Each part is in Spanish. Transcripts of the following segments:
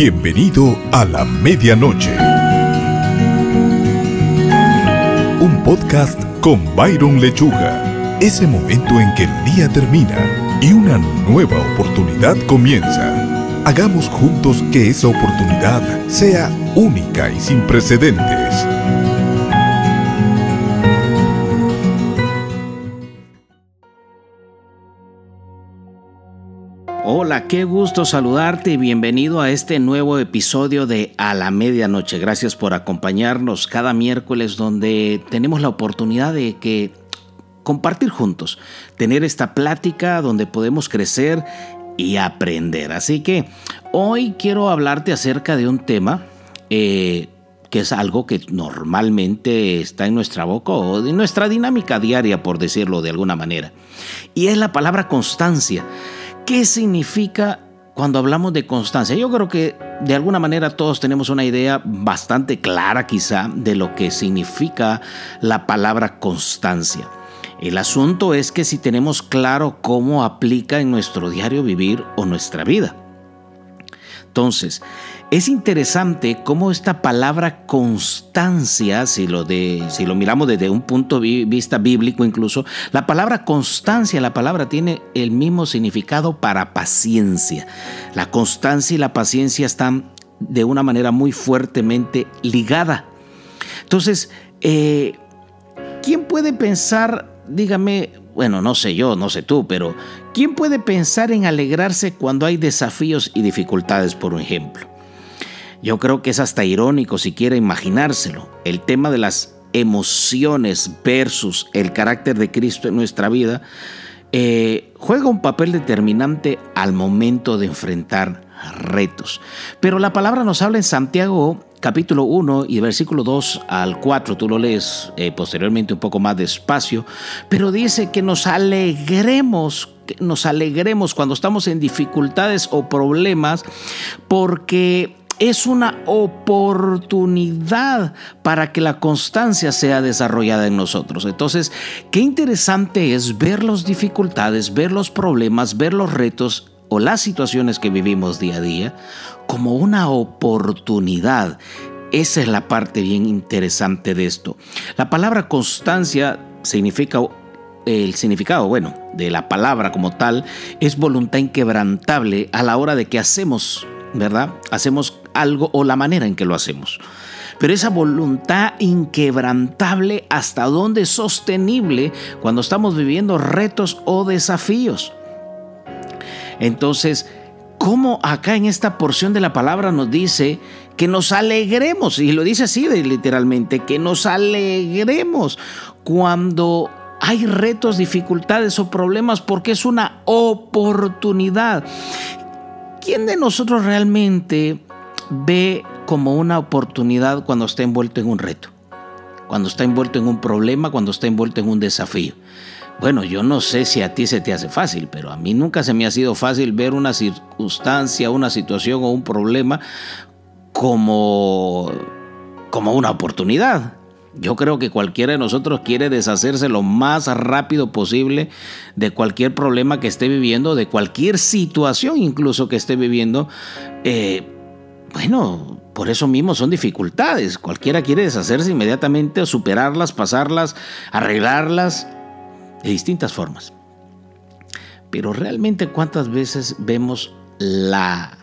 Bienvenido a la medianoche. Un podcast con Byron Lechuga. Ese momento en que el día termina y una nueva oportunidad comienza. Hagamos juntos que esa oportunidad sea única y sin precedentes. Hola, qué gusto saludarte y bienvenido a este nuevo episodio de A la Medianoche. Gracias por acompañarnos cada miércoles donde tenemos la oportunidad de que compartir juntos, tener esta plática donde podemos crecer y aprender. Así que hoy quiero hablarte acerca de un tema eh, que es algo que normalmente está en nuestra boca o en nuestra dinámica diaria, por decirlo de alguna manera. Y es la palabra constancia. ¿Qué significa cuando hablamos de constancia? Yo creo que de alguna manera todos tenemos una idea bastante clara quizá de lo que significa la palabra constancia. El asunto es que si tenemos claro cómo aplica en nuestro diario vivir o nuestra vida. Entonces, es interesante cómo esta palabra constancia, si lo, de, si lo miramos desde un punto de vista bíblico incluso, la palabra constancia, la palabra tiene el mismo significado para paciencia. La constancia y la paciencia están de una manera muy fuertemente ligada. Entonces, eh, ¿quién puede pensar dígame, bueno, no sé yo, no sé tú, pero ¿quién puede pensar en alegrarse cuando hay desafíos y dificultades, por ejemplo? Yo creo que es hasta irónico siquiera imaginárselo. El tema de las emociones versus el carácter de Cristo en nuestra vida eh, juega un papel determinante al momento de enfrentar retos. Pero la palabra nos habla en Santiago capítulo 1 y versículo 2 al 4, tú lo lees eh, posteriormente un poco más despacio, pero dice que nos alegremos, que nos alegremos cuando estamos en dificultades o problemas, porque es una oportunidad para que la constancia sea desarrollada en nosotros. Entonces, qué interesante es ver las dificultades, ver los problemas, ver los retos o las situaciones que vivimos día a día como una oportunidad. Esa es la parte bien interesante de esto. La palabra constancia significa el significado, bueno, de la palabra como tal es voluntad inquebrantable a la hora de que hacemos, ¿verdad? Hacemos algo o la manera en que lo hacemos. Pero esa voluntad inquebrantable hasta dónde es sostenible cuando estamos viviendo retos o desafíos. Entonces, ¿cómo acá en esta porción de la palabra nos dice que nos alegremos? Y lo dice así de, literalmente, que nos alegremos cuando hay retos, dificultades o problemas porque es una oportunidad. ¿Quién de nosotros realmente ve como una oportunidad cuando está envuelto en un reto? Cuando está envuelto en un problema, cuando está envuelto en un desafío. Bueno, yo no sé si a ti se te hace fácil, pero a mí nunca se me ha sido fácil ver una circunstancia, una situación o un problema como, como una oportunidad. Yo creo que cualquiera de nosotros quiere deshacerse lo más rápido posible de cualquier problema que esté viviendo, de cualquier situación incluso que esté viviendo. Eh, bueno, por eso mismo son dificultades. Cualquiera quiere deshacerse inmediatamente o superarlas, pasarlas, arreglarlas de distintas formas. Pero realmente cuántas veces vemos la,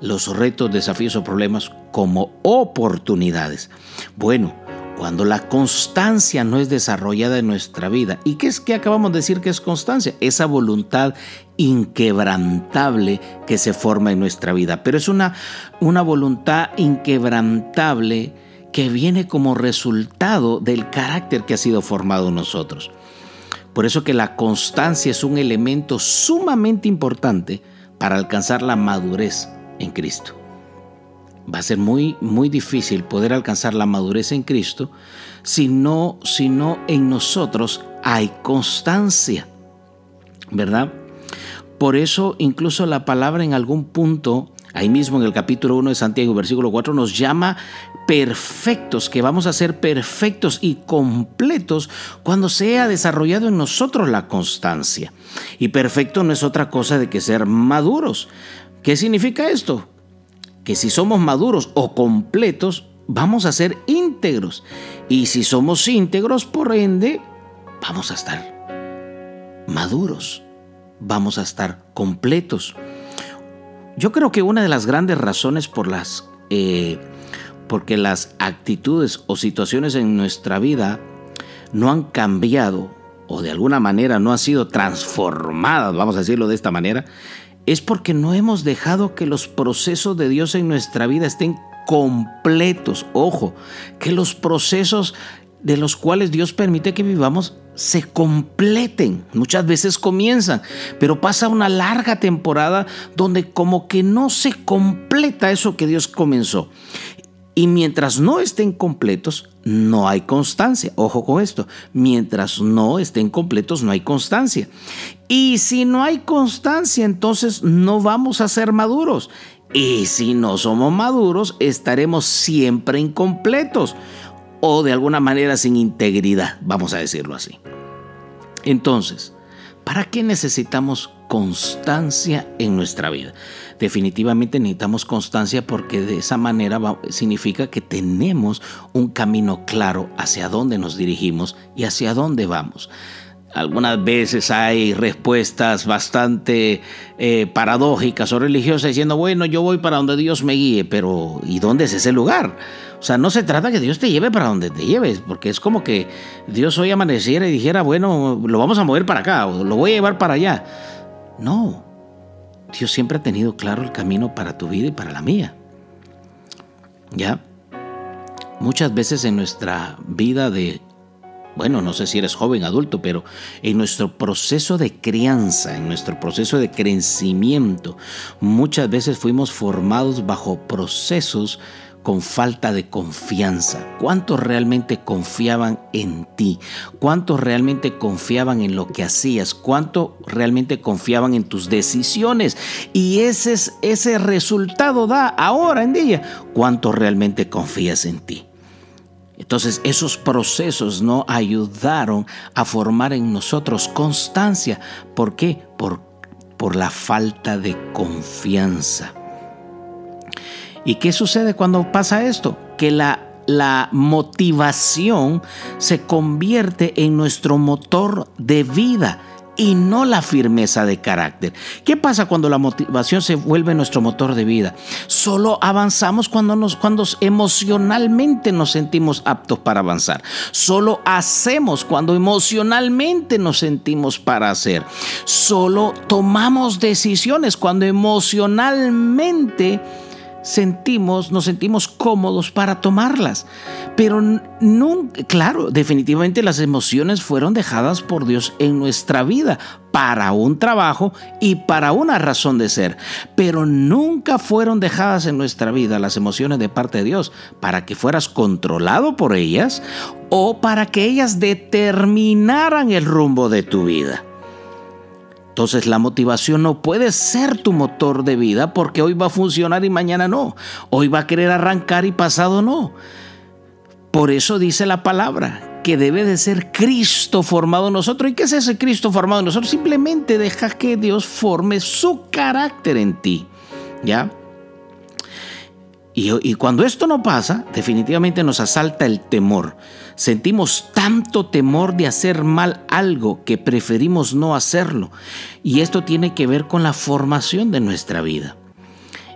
los retos, desafíos o problemas como oportunidades. Bueno, cuando la constancia no es desarrollada en nuestra vida. ¿Y qué es que acabamos de decir que es constancia? Esa voluntad inquebrantable que se forma en nuestra vida. Pero es una, una voluntad inquebrantable que viene como resultado del carácter que ha sido formado en nosotros. Por eso que la constancia es un elemento sumamente importante para alcanzar la madurez en Cristo. Va a ser muy, muy difícil poder alcanzar la madurez en Cristo si no, si no en nosotros hay constancia, ¿verdad? Por eso incluso la palabra en algún punto Ahí mismo en el capítulo 1 de Santiago, versículo 4, nos llama perfectos, que vamos a ser perfectos y completos cuando sea desarrollado en nosotros la constancia. Y perfecto no es otra cosa de que ser maduros. ¿Qué significa esto? Que si somos maduros o completos, vamos a ser íntegros. Y si somos íntegros, por ende, vamos a estar maduros, vamos a estar completos. Yo creo que una de las grandes razones por las eh, porque las actitudes o situaciones en nuestra vida no han cambiado o de alguna manera no han sido transformadas, vamos a decirlo de esta manera, es porque no hemos dejado que los procesos de Dios en nuestra vida estén completos. Ojo, que los procesos de los cuales Dios permite que vivamos se completen. Muchas veces comienzan, pero pasa una larga temporada donde como que no se completa eso que Dios comenzó. Y mientras no estén completos, no hay constancia. Ojo con esto. Mientras no estén completos, no hay constancia. Y si no hay constancia, entonces no vamos a ser maduros. Y si no somos maduros, estaremos siempre incompletos o de alguna manera sin integridad, vamos a decirlo así. Entonces, ¿para qué necesitamos constancia en nuestra vida? Definitivamente necesitamos constancia porque de esa manera significa que tenemos un camino claro hacia dónde nos dirigimos y hacia dónde vamos. Algunas veces hay respuestas bastante eh, paradójicas o religiosas diciendo, bueno, yo voy para donde Dios me guíe, pero ¿y dónde es ese lugar? O sea, no se trata que Dios te lleve para donde te lleves, porque es como que Dios hoy amaneciera y dijera, bueno, lo vamos a mover para acá o lo voy a llevar para allá. No, Dios siempre ha tenido claro el camino para tu vida y para la mía. ¿Ya? Muchas veces en nuestra vida de, bueno, no sé si eres joven, adulto, pero en nuestro proceso de crianza, en nuestro proceso de crecimiento, muchas veces fuimos formados bajo procesos con falta de confianza? ¿Cuántos realmente confiaban en ti? ¿Cuántos realmente confiaban en lo que hacías? ¿Cuánto realmente confiaban en tus decisiones? Y ese, es, ese resultado da ahora en día. ¿Cuánto realmente confías en ti? Entonces esos procesos no ayudaron a formar en nosotros constancia. ¿Por qué? Por, por la falta de confianza. ¿Y qué sucede cuando pasa esto? Que la, la motivación se convierte en nuestro motor de vida y no la firmeza de carácter. ¿Qué pasa cuando la motivación se vuelve nuestro motor de vida? Solo avanzamos cuando, nos, cuando emocionalmente nos sentimos aptos para avanzar. Solo hacemos cuando emocionalmente nos sentimos para hacer. Solo tomamos decisiones cuando emocionalmente sentimos, nos sentimos cómodos para tomarlas. Pero no, claro, definitivamente las emociones fueron dejadas por Dios en nuestra vida para un trabajo y para una razón de ser. Pero nunca fueron dejadas en nuestra vida las emociones de parte de Dios para que fueras controlado por ellas o para que ellas determinaran el rumbo de tu vida. Entonces la motivación no puede ser tu motor de vida porque hoy va a funcionar y mañana no. Hoy va a querer arrancar y pasado no. Por eso dice la palabra que debe de ser Cristo formado en nosotros. ¿Y qué es ese Cristo formado en nosotros? Simplemente deja que Dios forme su carácter en ti. ¿Ya? Y, cuando esto no pasa, definitivamente nos asalta el temor. Sentimos tanto temor de hacer mal algo que preferimos no hacerlo. Y esto tiene que ver con la formación de nuestra vida.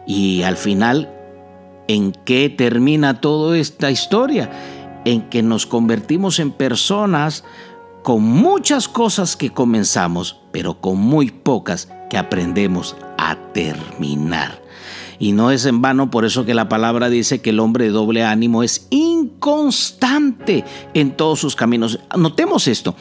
Y al final, ¿en qué termina toda esta historia? En que nos convertimos en personas con muchas cosas que comenzamos, pero con muy pocas que aprendemos a terminar. Y no es en vano por eso que la palabra dice que el hombre de doble ánimo es inconstante en todos sus caminos. Notemos esto.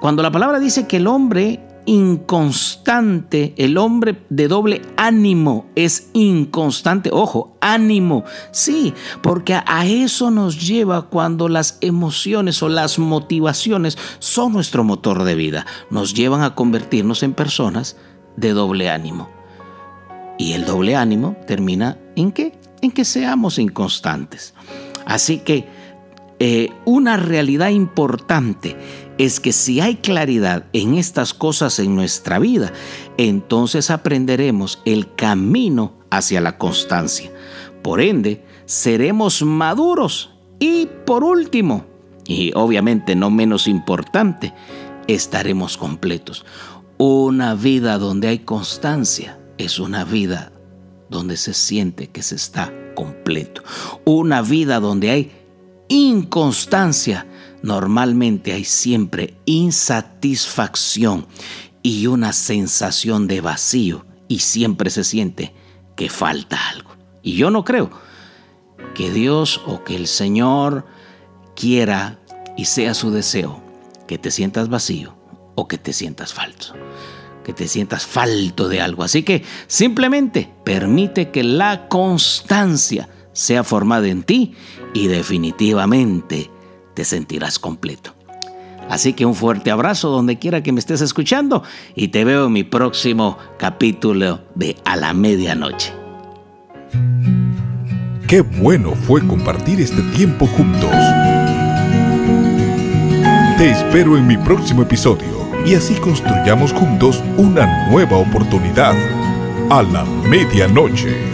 Cuando la palabra dice que el hombre inconstante, el hombre de doble ánimo es inconstante. Ojo, ánimo. Sí, porque a eso nos lleva cuando las emociones o las motivaciones son nuestro motor de vida. Nos llevan a convertirnos en personas de doble ánimo. Y el doble ánimo termina en qué? En que seamos inconstantes. Así que eh, una realidad importante es que si hay claridad en estas cosas en nuestra vida, entonces aprenderemos el camino hacia la constancia. Por ende, seremos maduros. Y por último, y obviamente no menos importante, estaremos completos. Una vida donde hay constancia es una vida donde se siente que se está completo. Una vida donde hay inconstancia, normalmente hay siempre insatisfacción y una sensación de vacío y siempre se siente que falta algo. Y yo no creo que Dios o que el Señor quiera y sea su deseo que te sientas vacío o que te sientas falso, que te sientas falto de algo. Así que simplemente permite que la constancia sea formada en ti y definitivamente te sentirás completo. Así que un fuerte abrazo donde quiera que me estés escuchando y te veo en mi próximo capítulo de A la Medianoche. Qué bueno fue compartir este tiempo juntos. Te espero en mi próximo episodio y así construyamos juntos una nueva oportunidad. A la medianoche.